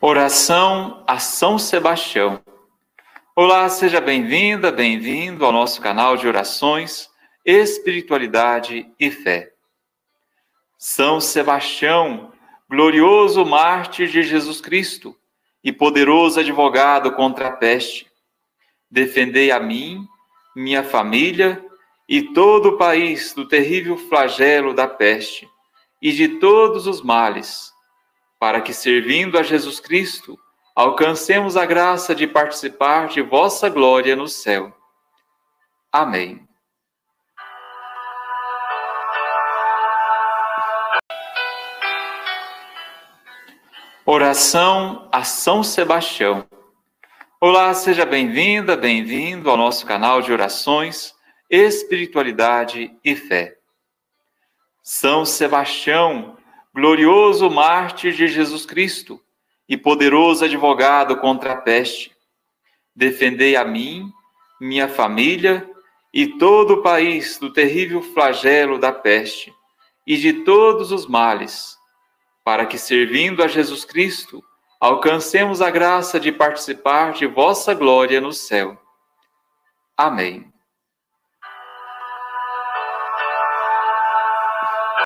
Oração a São Sebastião. Olá, seja bem-vinda, bem-vindo ao nosso canal de orações, espiritualidade e fé. São Sebastião, glorioso mártir de Jesus Cristo e poderoso advogado contra a peste, defendei a mim, minha família e todo o país do terrível flagelo da peste e de todos os males para que, servindo a Jesus Cristo, alcancemos a graça de participar de vossa glória no céu. Amém. Oração a São Sebastião. Olá, seja bem-vinda, bem-vindo ao nosso canal de orações, espiritualidade e fé. São Sebastião, glorioso mártir de Jesus Cristo e poderoso advogado contra a peste, defendei a mim, minha família e todo o país do terrível flagelo da peste e de todos os males, para que, servindo a Jesus Cristo, alcancemos a graça de participar de vossa glória no céu. Amém.